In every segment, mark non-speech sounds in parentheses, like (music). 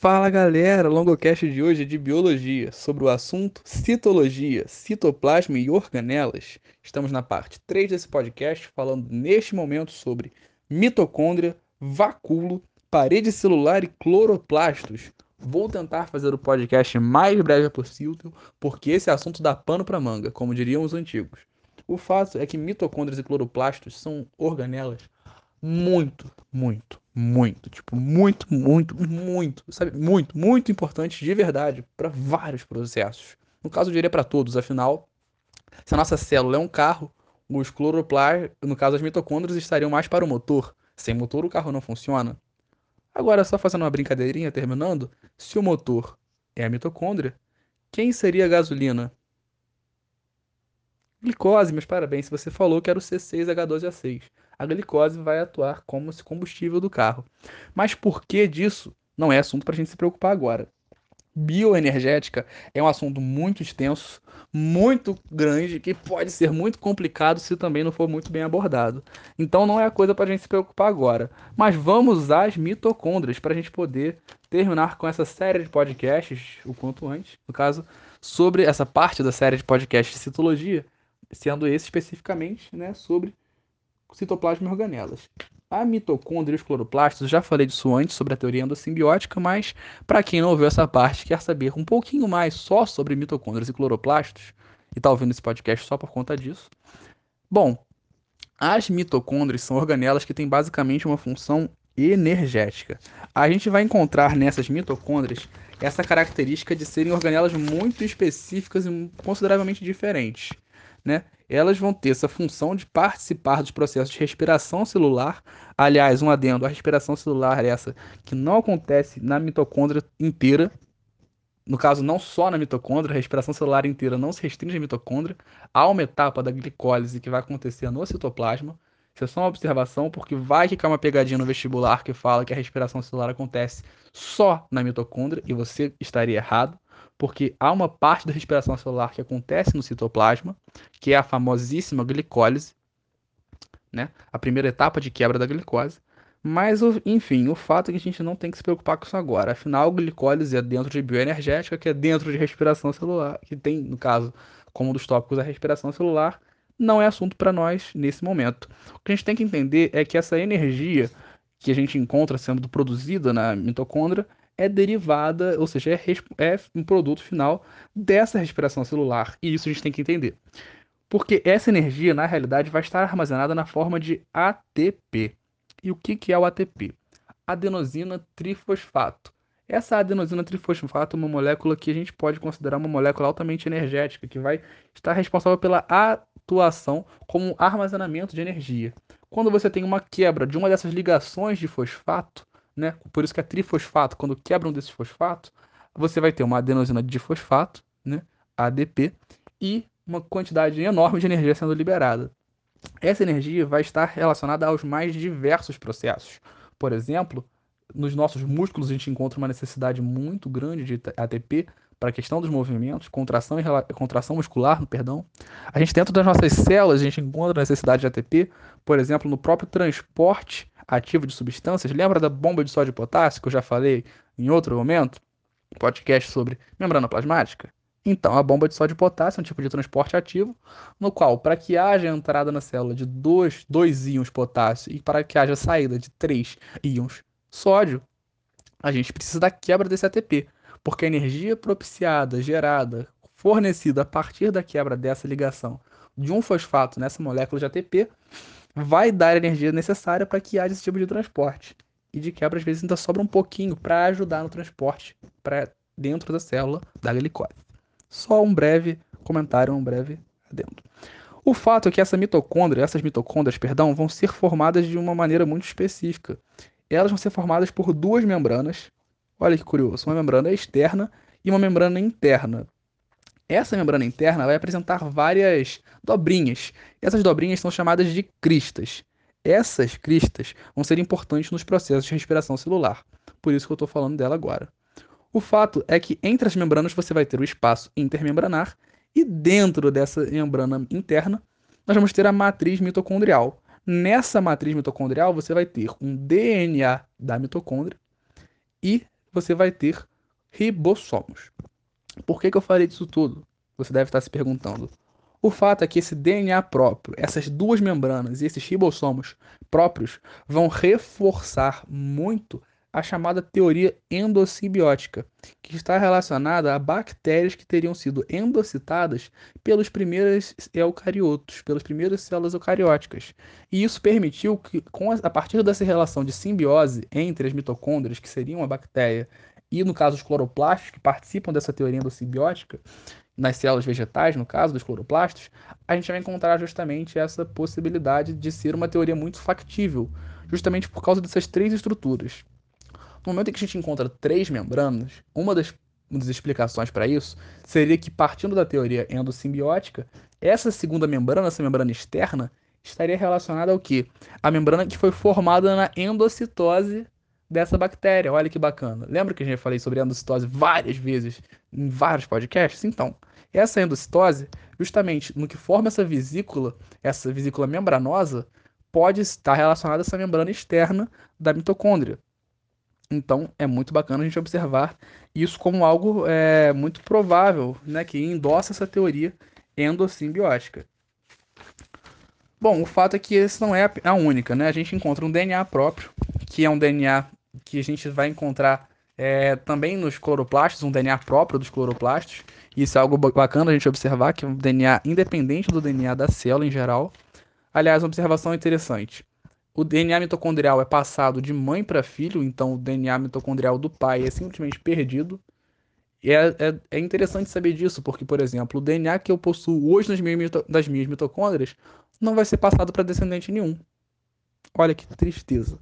Fala galera, longocast de hoje é de biologia, sobre o assunto citologia, citoplasma e organelas. Estamos na parte 3 desse podcast, falando neste momento sobre mitocôndria, vacúolo, parede celular e cloroplastos. Vou tentar fazer o podcast mais breve possível, porque esse assunto dá pano para manga, como diriam os antigos. O fato é que mitocôndrias e cloroplastos são organelas muito, muito, muito, tipo, muito, muito, muito, sabe? Muito, muito importante de verdade para vários processos. No caso, eu diria para todos, afinal, se a nossa célula é um carro, os cloroplastos, no caso as mitocôndrias, estariam mais para o motor. Sem motor, o carro não funciona. Agora, só fazendo uma brincadeirinha, terminando, se o motor é a mitocôndria, quem seria a gasolina? Glicose, mas parabéns, se você falou que era o C6H12A6 a glicose vai atuar como esse combustível do carro. Mas por que disso não é assunto para a gente se preocupar agora. Bioenergética é um assunto muito extenso, muito grande, que pode ser muito complicado se também não for muito bem abordado. Então não é a coisa para a gente se preocupar agora. Mas vamos as mitocôndrias para a gente poder terminar com essa série de podcasts o quanto antes. No caso, sobre essa parte da série de podcasts de citologia, sendo esse especificamente né, sobre citoplasma e organelas. A mitocôndria e os cloroplastos, já falei disso antes sobre a teoria endossimbiótica, mas para quem não ouviu essa parte quer saber um pouquinho mais só sobre mitocôndrias e cloroplastos, e está ouvindo esse podcast só por conta disso. Bom, as mitocôndrias são organelas que têm basicamente uma função energética. A gente vai encontrar nessas mitocôndrias essa característica de serem organelas muito específicas e consideravelmente diferentes, né? Elas vão ter essa função de participar dos processos de respiração celular. Aliás, um adendo, a respiração celular é essa que não acontece na mitocôndria inteira. No caso, não só na mitocôndria, a respiração celular inteira não se restringe à mitocôndria. Há uma etapa da glicólise que vai acontecer no citoplasma. Isso é só uma observação, porque vai ficar uma pegadinha no vestibular que fala que a respiração celular acontece só na mitocôndria, e você estaria errado porque há uma parte da respiração celular que acontece no citoplasma, que é a famosíssima glicólise, né? A primeira etapa de quebra da glicose. Mas, enfim, o fato é que a gente não tem que se preocupar com isso agora. Afinal, glicólise é dentro de bioenergética, que é dentro de respiração celular, que tem, no caso, como um dos tópicos, a respiração celular, não é assunto para nós nesse momento. O que a gente tem que entender é que essa energia que a gente encontra sendo produzida na mitocôndria é derivada, ou seja, é, é um produto final dessa respiração celular. E isso a gente tem que entender. Porque essa energia, na realidade, vai estar armazenada na forma de ATP. E o que, que é o ATP? Adenosina trifosfato. Essa adenosina trifosfato é uma molécula que a gente pode considerar uma molécula altamente energética, que vai estar responsável pela atuação como armazenamento de energia. Quando você tem uma quebra de uma dessas ligações de fosfato, né? Por isso que é trifosfato, quando quebra um desses fosfatos, você vai ter uma adenosina difosfato, né? ADP, e uma quantidade enorme de energia sendo liberada. Essa energia vai estar relacionada aos mais diversos processos. Por exemplo, nos nossos músculos a gente encontra uma necessidade muito grande de ATP para a questão dos movimentos, contração, e contração muscular, perdão. A gente dentro das nossas células a gente encontra a necessidade de ATP, por exemplo, no próprio transporte ativo de substâncias. Lembra da bomba de sódio e potássio que eu já falei em outro momento? Podcast sobre membrana plasmática? Então, a bomba de sódio e potássio é um tipo de transporte ativo, no qual, para que haja entrada na célula de dois, dois íons potássio e para que haja saída de três íons sódio, a gente precisa da quebra desse ATP porque a energia propiciada, gerada, fornecida a partir da quebra dessa ligação de um fosfato nessa molécula de ATP vai dar a energia necessária para que haja esse tipo de transporte. E de quebra, às vezes, ainda sobra um pouquinho para ajudar no transporte para dentro da célula da glicose. Só um breve comentário, um breve adendo. O fato é que essa mitocôndria, essas mitocôndrias, perdão, vão ser formadas de uma maneira muito específica. Elas vão ser formadas por duas membranas Olha que curioso, uma membrana externa e uma membrana interna. Essa membrana interna vai apresentar várias dobrinhas. Essas dobrinhas são chamadas de cristas. Essas cristas vão ser importantes nos processos de respiração celular. Por isso que eu estou falando dela agora. O fato é que entre as membranas você vai ter o espaço intermembranar e dentro dessa membrana interna nós vamos ter a matriz mitocondrial. Nessa matriz mitocondrial você vai ter um DNA da mitocôndria e você vai ter ribossomos. Por que, que eu falei disso tudo? Você deve estar se perguntando. O fato é que esse DNA próprio, essas duas membranas e esses ribossomos próprios vão reforçar muito a chamada teoria endossimbiótica, que está relacionada a bactérias que teriam sido endocitadas pelos primeiros eucariotos, pelas primeiras células eucarióticas. E isso permitiu que, a partir dessa relação de simbiose entre as mitocôndrias, que seriam a bactéria, e no caso os cloroplastos, que participam dessa teoria endossimbiótica, nas células vegetais, no caso dos cloroplastos, a gente vai encontrar justamente essa possibilidade de ser uma teoria muito factível, justamente por causa dessas três estruturas. No momento em que a gente encontra três membranas, uma das, uma das explicações para isso seria que, partindo da teoria endossimbiótica, essa segunda membrana, essa membrana externa, estaria relacionada ao que? A membrana que foi formada na endocitose dessa bactéria. Olha que bacana. Lembra que a gente falei sobre endocitose várias vezes em vários podcasts? Então, essa endocitose, justamente no que forma essa vesícula, essa vesícula membranosa, pode estar relacionada a essa membrana externa da mitocôndria. Então, é muito bacana a gente observar isso como algo é, muito provável, né, que endossa essa teoria endossimbiótica. Bom, o fato é que esse não é a única, né? A gente encontra um DNA próprio, que é um DNA que a gente vai encontrar é, também nos cloroplastos, um DNA próprio dos cloroplastos. Isso é algo bacana a gente observar, que é um DNA independente do DNA da célula em geral. Aliás, uma observação interessante. O DNA mitocondrial é passado de mãe para filho, então o DNA mitocondrial do pai é simplesmente perdido. E é, é, é, interessante saber disso, porque, por exemplo, o DNA que eu possuo hoje nas minhas, das minhas mitocôndrias não vai ser passado para descendente nenhum. Olha que tristeza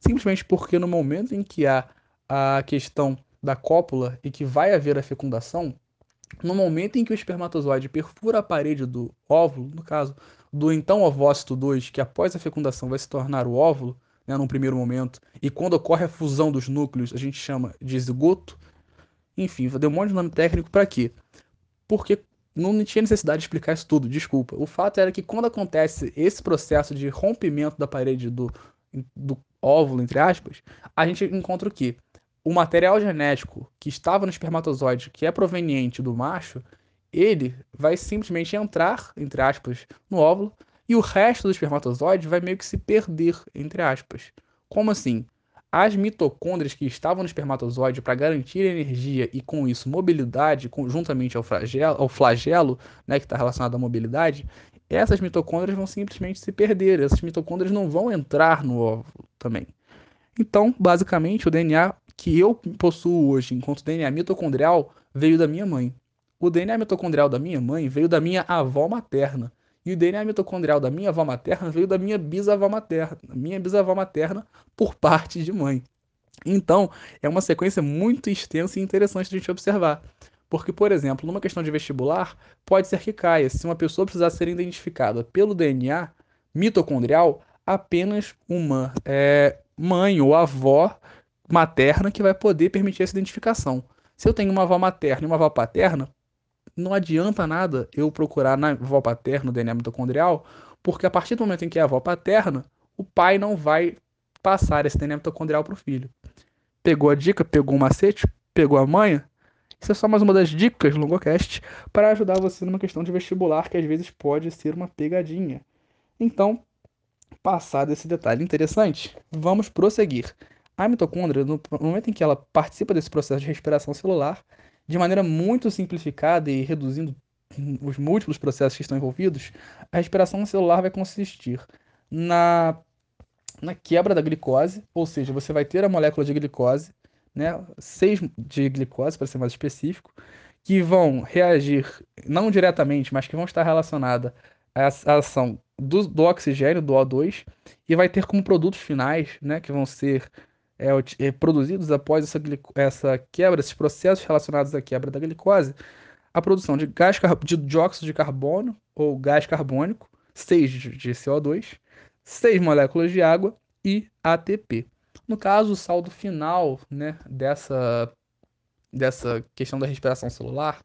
simplesmente porque no momento em que há a questão da cópula e que vai haver a fecundação, no momento em que o espermatozoide perfura a parede do óvulo, no caso do então ovócito 2, que após a fecundação vai se tornar o óvulo, né, num primeiro momento, e quando ocorre a fusão dos núcleos, a gente chama de zigoto. Enfim, dar um monte de nome técnico para quê? Porque não tinha necessidade de explicar isso tudo, desculpa. O fato era que quando acontece esse processo de rompimento da parede do, do óvulo, entre aspas, a gente encontra o que? O material genético que estava no espermatozoide, que é proveniente do macho, ele vai simplesmente entrar, entre aspas, no óvulo, e o resto do espermatozoide vai meio que se perder, entre aspas. Como assim? As mitocôndrias que estavam no espermatozoide para garantir energia e com isso mobilidade, conjuntamente ao flagelo, ao flagelo né, que está relacionado à mobilidade, essas mitocôndrias vão simplesmente se perder, essas mitocôndrias não vão entrar no óvulo também. Então, basicamente, o DNA que eu possuo hoje enquanto DNA mitocondrial veio da minha mãe. O DNA mitocondrial da minha mãe veio da minha avó materna. E o DNA mitocondrial da minha avó materna veio da minha bisavó materna, minha bisavó materna por parte de mãe. Então, é uma sequência muito extensa e interessante de a gente observar. Porque, por exemplo, numa questão de vestibular, pode ser que caia, se uma pessoa precisar ser identificada pelo DNA mitocondrial, apenas uma é, mãe ou avó materna que vai poder permitir essa identificação. Se eu tenho uma avó materna e uma avó paterna, não adianta nada eu procurar na avó paterna o DNA mitocondrial, porque a partir do momento em que é a avó paterna, o pai não vai passar esse DNA mitocondrial para o filho. Pegou a dica, pegou o macete, pegou a manha, isso é só mais uma das dicas do Longocast para ajudar você numa questão de vestibular que às vezes pode ser uma pegadinha. Então, passado esse detalhe interessante, vamos prosseguir. A mitocôndria, no momento em que ela participa desse processo de respiração celular, de maneira muito simplificada e reduzindo os múltiplos processos que estão envolvidos, a respiração celular vai consistir na, na quebra da glicose, ou seja, você vai ter a molécula de glicose né, seis de glicose, para ser mais específico, que vão reagir, não diretamente, mas que vão estar relacionadas à ação do, do oxigênio, do O2, e vai ter como produtos finais, né, que vão ser é, é produzidos após essa, essa quebra, esses processos relacionados à quebra da glicose, a produção de gás de dióxido de carbono ou gás carbônico, 6 de CO2, 6 moléculas de água e ATP. No caso, o saldo final né, dessa, dessa questão da respiração celular,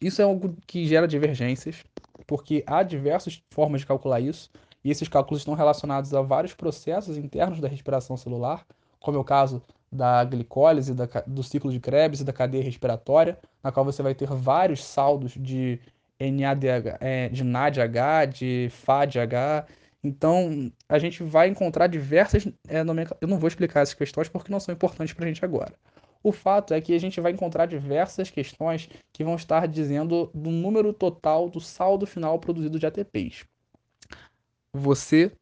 isso é algo que gera divergências, porque há diversas formas de calcular isso, e esses cálculos estão relacionados a vários processos internos da respiração celular, como é o caso da glicólise, da, do ciclo de Krebs e da cadeia respiratória, na qual você vai ter vários saldos de NADH, é, de NADH, de FADH. Então, a gente vai encontrar diversas. É, eu não vou explicar essas questões porque não são importantes para a gente agora. O fato é que a gente vai encontrar diversas questões que vão estar dizendo do número total do saldo final produzido de ATPs. Você,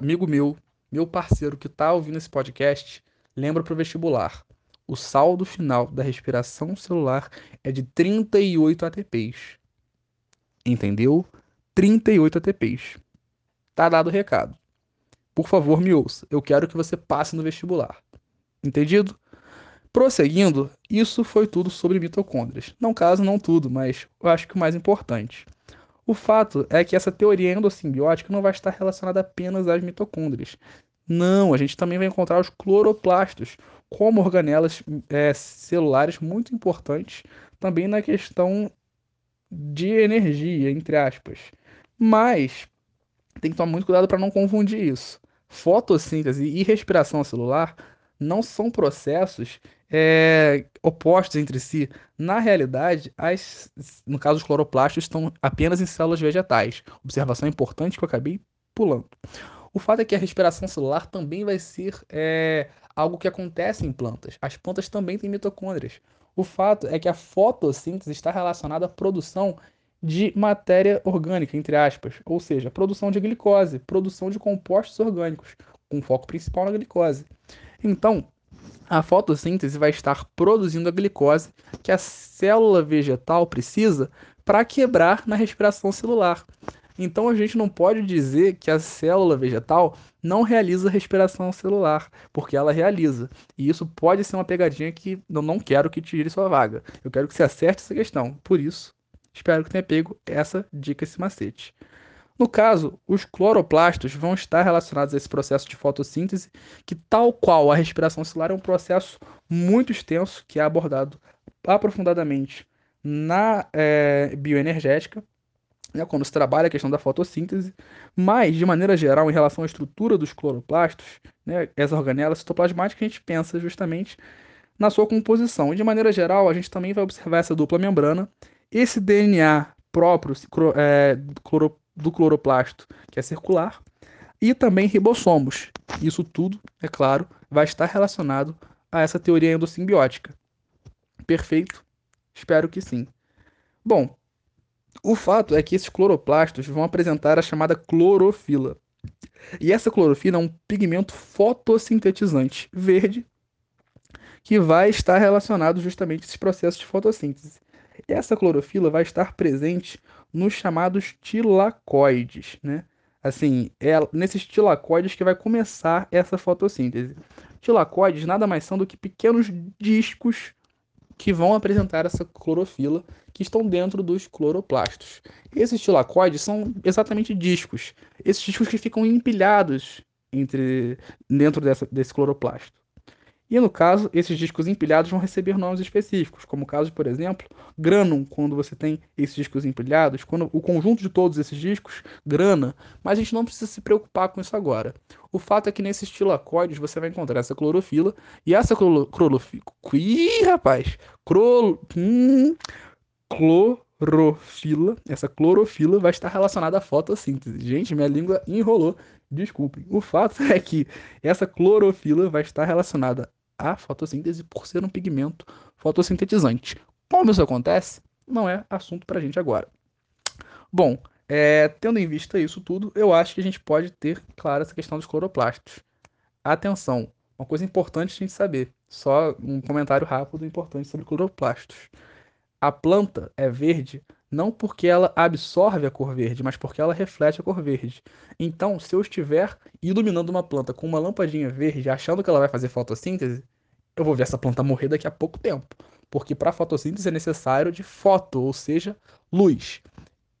amigo meu, meu parceiro que está ouvindo esse podcast, lembra para o vestibular. O saldo final da respiração celular é de 38 ATPs. Entendeu? 38 ATPs. Tá dado o recado. Por favor, me ouça. Eu quero que você passe no vestibular. Entendido? Prosseguindo, isso foi tudo sobre mitocôndrias. Não caso, não tudo, mas eu acho que o mais importante. O fato é que essa teoria endossimbiótica não vai estar relacionada apenas às mitocôndrias. Não, a gente também vai encontrar os cloroplastos como organelas é, celulares muito importantes também na questão de energia, entre aspas. Mas tem que tomar muito cuidado para não confundir isso. Fotossíntese e respiração celular não são processos é, opostos entre si. Na realidade, as, no caso, os cloroplastos estão apenas em células vegetais. Observação importante que eu acabei pulando. O fato é que a respiração celular também vai ser é, algo que acontece em plantas. As plantas também têm mitocôndrias. O fato é que a fotossíntese está relacionada à produção de matéria orgânica, entre aspas, ou seja, produção de glicose, produção de compostos orgânicos, com foco principal na glicose. Então, a fotossíntese vai estar produzindo a glicose que a célula vegetal precisa para quebrar na respiração celular. Então a gente não pode dizer que a célula vegetal não realiza respiração celular, porque ela realiza. E isso pode ser uma pegadinha que eu não quero que tire sua vaga. Eu quero que você acerte essa questão. Por isso, espero que tenha pego essa dica, esse macete. No caso, os cloroplastos vão estar relacionados a esse processo de fotossíntese, que, tal qual a respiração celular, é um processo muito extenso que é abordado aprofundadamente na é, bioenergética, né, quando se trabalha a questão da fotossíntese, mas, de maneira geral, em relação à estrutura dos cloroplastos, né, essa organela citoplasmática, a gente pensa justamente na sua composição. E, de maneira geral, a gente também vai observar essa dupla membrana, esse DNA próprio é, do cloroplasto, que é circular, e também ribossomos. Isso tudo, é claro, vai estar relacionado a essa teoria endossimbiótica. Perfeito? Espero que sim. Bom, o fato é que esses cloroplastos vão apresentar a chamada clorofila. E essa clorofila é um pigmento fotossintetizante verde que vai estar relacionado justamente a esses processos de fotossíntese. Essa clorofila vai estar presente nos chamados tilacoides, né? Assim, é nesses tilacoides que vai começar essa fotossíntese. Tilacoides nada mais são do que pequenos discos que vão apresentar essa clorofila que estão dentro dos cloroplastos. Esses tilacoides são exatamente discos. Esses discos que ficam empilhados entre dentro dessa, desse cloroplasto. E no caso, esses discos empilhados vão receber nomes específicos, como o caso, por exemplo, granum, quando você tem esses discos empilhados, quando o conjunto de todos esses discos, grana, mas a gente não precisa se preocupar com isso agora. O fato é que nesses tilacoides você vai encontrar essa clorofila, e essa clorofila... Ih, rapaz! Cro... Hum, clorofila, essa clorofila vai estar relacionada à fotossíntese. Gente, minha língua enrolou. Desculpem. O fato (laughs) é que essa clorofila vai estar relacionada a fotossíntese por ser um pigmento fotossintetizante. Como isso acontece, não é assunto para a gente agora. Bom, é, tendo em vista isso tudo, eu acho que a gente pode ter clara essa questão dos cloroplastos. Atenção, uma coisa importante a gente saber, só um comentário rápido importante sobre cloroplastos. A planta é verde não porque ela absorve a cor verde, mas porque ela reflete a cor verde. Então, se eu estiver iluminando uma planta com uma lampadinha verde, achando que ela vai fazer fotossíntese, eu vou ver essa planta morrer daqui a pouco tempo. Porque para fotossíntese é necessário de foto, ou seja, luz.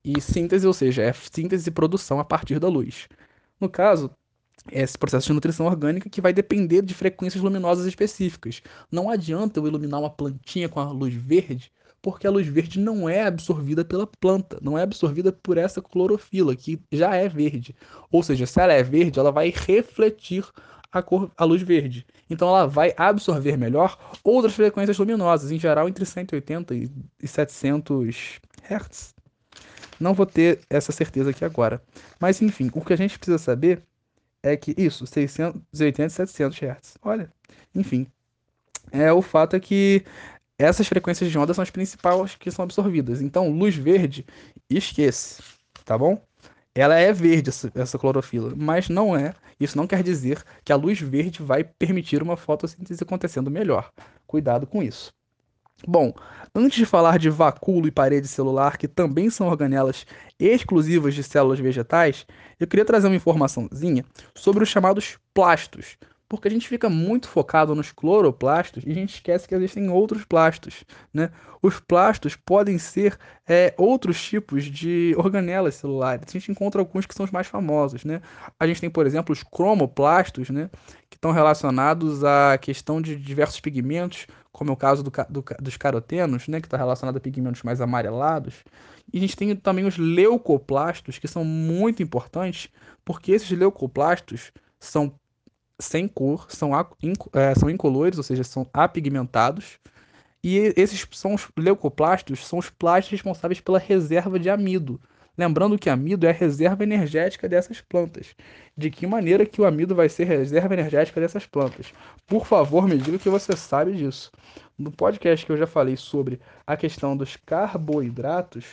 E síntese, ou seja, é síntese e produção a partir da luz. No caso, é esse processo de nutrição orgânica que vai depender de frequências luminosas específicas. Não adianta eu iluminar uma plantinha com a luz verde porque a luz verde não é absorvida pela planta, não é absorvida por essa clorofila, que já é verde. Ou seja, se ela é verde, ela vai refletir a cor, a luz verde. Então ela vai absorver melhor outras frequências luminosas, em geral entre 180 e 700 Hz. Não vou ter essa certeza aqui agora. Mas enfim, o que a gente precisa saber é que isso, 680 e 700 Hz. Olha, enfim. É, o fato é que essas frequências de onda são as principais que são absorvidas. Então, luz verde, esquece, tá bom? Ela é verde, essa, clorofila, mas não é. Isso não quer dizer que a luz verde vai permitir uma fotossíntese acontecendo melhor. Cuidado com isso. Bom, antes de falar de vacúolo e parede celular, que também são organelas exclusivas de células vegetais, eu queria trazer uma informaçãozinha sobre os chamados plastos, porque a gente fica muito focado nos cloroplastos e a gente esquece que existem outros plastos. Né? Os plastos podem ser é, outros tipos de organelas celulares. A gente encontra alguns que são os mais famosos. Né? A gente tem, por exemplo, os cromoplastos, né? que estão relacionados à questão de diversos pigmentos, como é o caso do, do, dos carotenos, né? que está relacionado a pigmentos mais amarelados. E a gente tem também os leucoplastos, que são muito importantes, porque esses leucoplastos são sem cor, são, é, são incolores, ou seja, são apigmentados. E esses são os leucoplastos, são os plastos responsáveis pela reserva de amido. Lembrando que amido é a reserva energética dessas plantas. De que maneira que o amido vai ser reserva energética dessas plantas? Por favor, me diga que você sabe disso. No podcast que eu já falei sobre a questão dos carboidratos,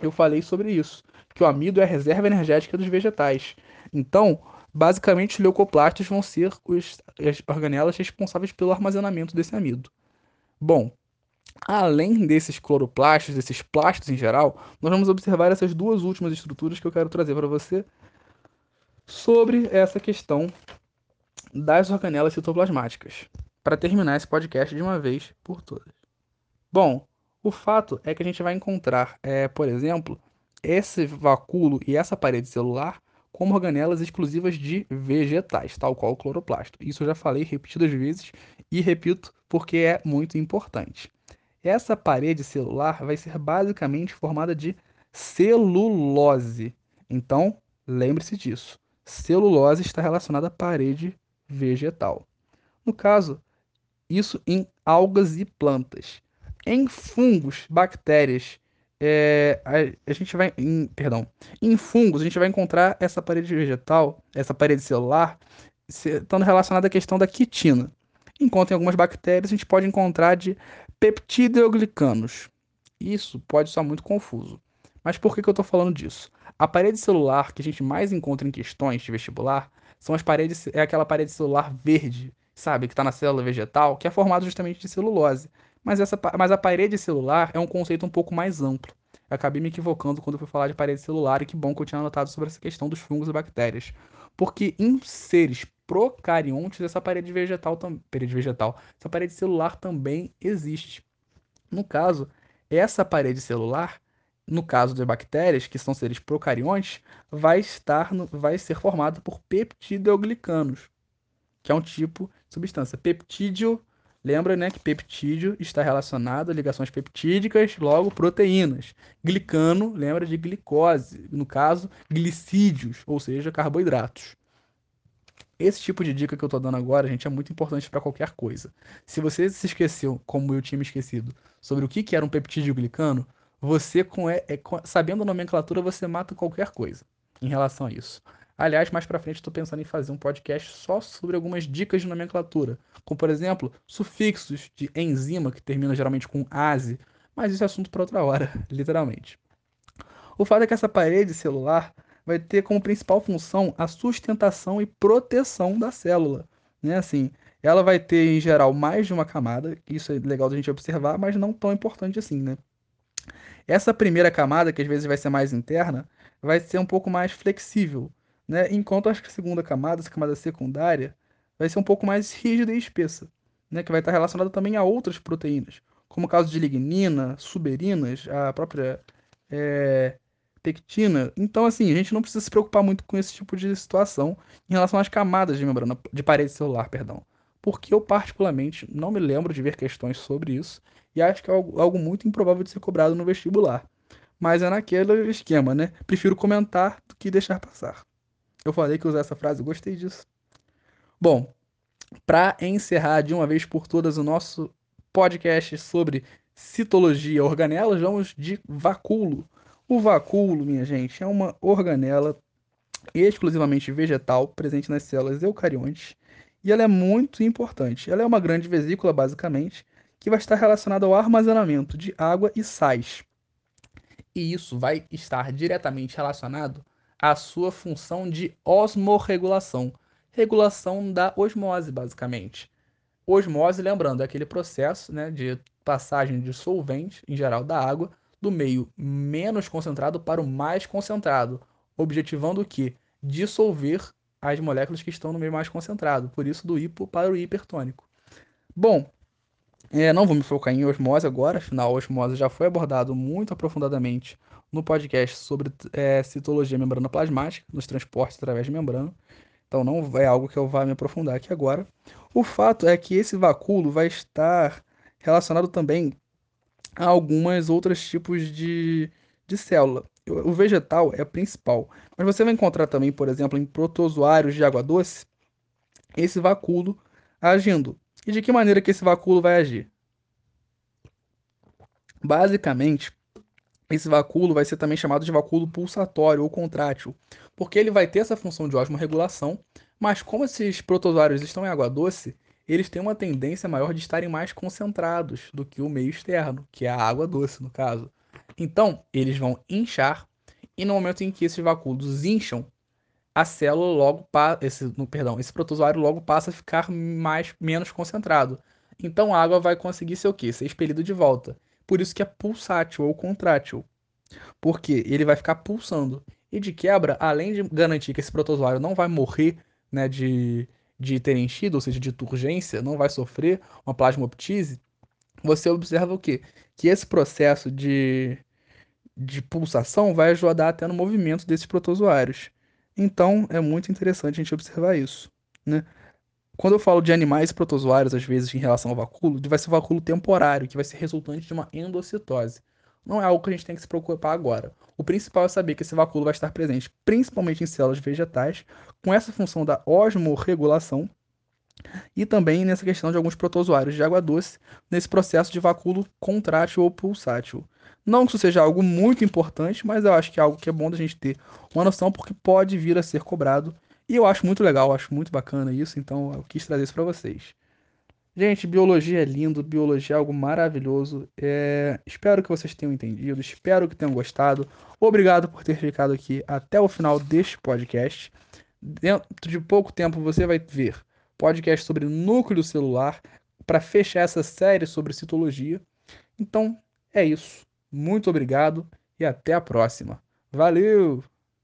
eu falei sobre isso, que o amido é a reserva energética dos vegetais. Então, Basicamente, os leucoplastos vão ser os, as organelas responsáveis pelo armazenamento desse amido. Bom, além desses cloroplastos, desses plastos em geral, nós vamos observar essas duas últimas estruturas que eu quero trazer para você sobre essa questão das organelas citoplasmáticas, para terminar esse podcast de uma vez por todas. Bom, o fato é que a gente vai encontrar, é, por exemplo, esse vacúolo e essa parede celular como organelas exclusivas de vegetais, tal qual o cloroplasto. Isso eu já falei repetidas vezes e repito porque é muito importante. Essa parede celular vai ser basicamente formada de celulose. Então, lembre-se disso. Celulose está relacionada à parede vegetal. No caso, isso em algas e plantas. Em fungos, bactérias é, a, a, gente vai, em, perdão, em fungos a gente vai encontrar essa parede vegetal, essa parede celular, estando relacionada à questão da quitina. Enquanto em algumas bactérias a gente pode encontrar de peptidoglicanos. Isso pode soar muito confuso. Mas por que, que eu estou falando disso? A parede celular que a gente mais encontra em questões de vestibular são as paredes, é aquela parede celular verde, sabe, que está na célula vegetal, que é formada justamente de celulose. Mas, essa, mas a parede celular é um conceito um pouco mais amplo. Eu acabei me equivocando quando fui falar de parede celular e que bom que eu tinha anotado sobre essa questão dos fungos e bactérias. Porque em seres procariontes, essa parede vegetal, parede vegetal, essa parede celular também existe. No caso, essa parede celular, no caso de bactérias, que são seres procariontes, vai estar no, vai ser formada por peptidoglicanos, que é um tipo de substância. Peptídeo Lembra, né, que peptídeo está relacionado a ligações peptídicas, logo proteínas. Glicano lembra de glicose, no caso, glicídios, ou seja, carboidratos. Esse tipo de dica que eu estou dando agora, gente, é muito importante para qualquer coisa. Se você se esqueceu, como eu tinha me esquecido, sobre o que, que era um peptídeo glicano, você, com, é, é, sabendo a nomenclatura, você mata qualquer coisa em relação a isso. Aliás, mais para frente estou pensando em fazer um podcast só sobre algumas dicas de nomenclatura, como por exemplo, sufixos de enzima que termina geralmente com ase, mas isso é assunto para outra hora, (laughs) literalmente. O fato é que essa parede celular vai ter como principal função a sustentação e proteção da célula, né? Assim, ela vai ter em geral mais de uma camada, isso é legal da gente observar, mas não tão importante assim, né? Essa primeira camada, que às vezes vai ser mais interna, vai ser um pouco mais flexível, né? Enquanto acho que a segunda camada, essa camada secundária, vai ser um pouco mais rígida e espessa, né? Que vai estar relacionada também a outras proteínas, como o caso de lignina, suberinas, a própria é, pectina. Então, assim, a gente não precisa se preocupar muito com esse tipo de situação em relação às camadas de membrana, de parede celular, perdão. Porque eu, particularmente, não me lembro de ver questões sobre isso e acho que é algo, algo muito improvável de ser cobrado no vestibular. Mas é naquele esquema, né? Prefiro comentar do que deixar passar. Eu falei que usar essa frase, gostei disso. Bom, para encerrar de uma vez por todas o nosso podcast sobre citologia organelas, vamos de vacúolo. O vacúolo, minha gente, é uma organela exclusivamente vegetal presente nas células eucariontes e ela é muito importante. Ela é uma grande vesícula, basicamente, que vai estar relacionada ao armazenamento de água e sais. E isso vai estar diretamente relacionado à sua função de osmorregulação, regulação da osmose, basicamente. Osmose, lembrando, é aquele processo né, de passagem de solvente, em geral da água, do meio menos concentrado para o mais concentrado, objetivando o que? Dissolver as moléculas que estão no meio mais concentrado, por isso do hipo para o hipertônico. Bom, é, não vou me focar em osmose agora, afinal, osmose já foi abordado muito aprofundadamente no podcast sobre é, citologia membrana plasmática, nos transportes através de membrana. Então não é algo que eu vá me aprofundar aqui agora. O fato é que esse vacúolo vai estar relacionado também a algumas outros tipos de, de célula. O vegetal é principal, mas você vai encontrar também, por exemplo, em protozoários de água doce, esse vacúolo agindo. E de que maneira que esse vacúolo vai agir? Basicamente, esse vacúolo vai ser também chamado de vacúolo pulsatório ou contrátil, porque ele vai ter essa função de osmorregulação, mas como esses protozoários estão em água doce, eles têm uma tendência maior de estarem mais concentrados do que o meio externo, que é a água doce, no caso. Então, eles vão inchar, e no momento em que esses vacúolos incham, a célula logo esse, no, perdão, esse protozoário logo passa a ficar mais menos concentrado. Então a água vai conseguir ser o quê? Ser expelido de volta. Por isso que é pulsátil ou contrátil. Porque ele vai ficar pulsando. E de quebra, além de garantir que esse protozoário não vai morrer né, de, de ter enchido, ou seja, de turgência, não vai sofrer uma plasmoptise, você observa o quê? Que esse processo de, de pulsação vai ajudar até no movimento desses protozoários. Então, é muito interessante a gente observar isso, né? Quando eu falo de animais protozoários, às vezes, em relação ao vacúolo, vai ser vacúolo temporário, que vai ser resultante de uma endocitose. Não é algo que a gente tem que se preocupar agora. O principal é saber que esse vacúolo vai estar presente principalmente em células vegetais, com essa função da osmorregulação, e também nessa questão de alguns protozoários de água doce, nesse processo de vacúolo contrátil ou pulsátil. Não que isso seja algo muito importante, mas eu acho que é algo que é bom da gente ter uma noção, porque pode vir a ser cobrado. E eu acho muito legal, acho muito bacana isso, então eu quis trazer isso para vocês. Gente, biologia é lindo, biologia é algo maravilhoso. É... Espero que vocês tenham entendido, espero que tenham gostado. Obrigado por ter ficado aqui até o final deste podcast. Dentro de pouco tempo você vai ver podcast sobre núcleo celular para fechar essa série sobre citologia. Então, é isso. Muito obrigado e até a próxima. Valeu!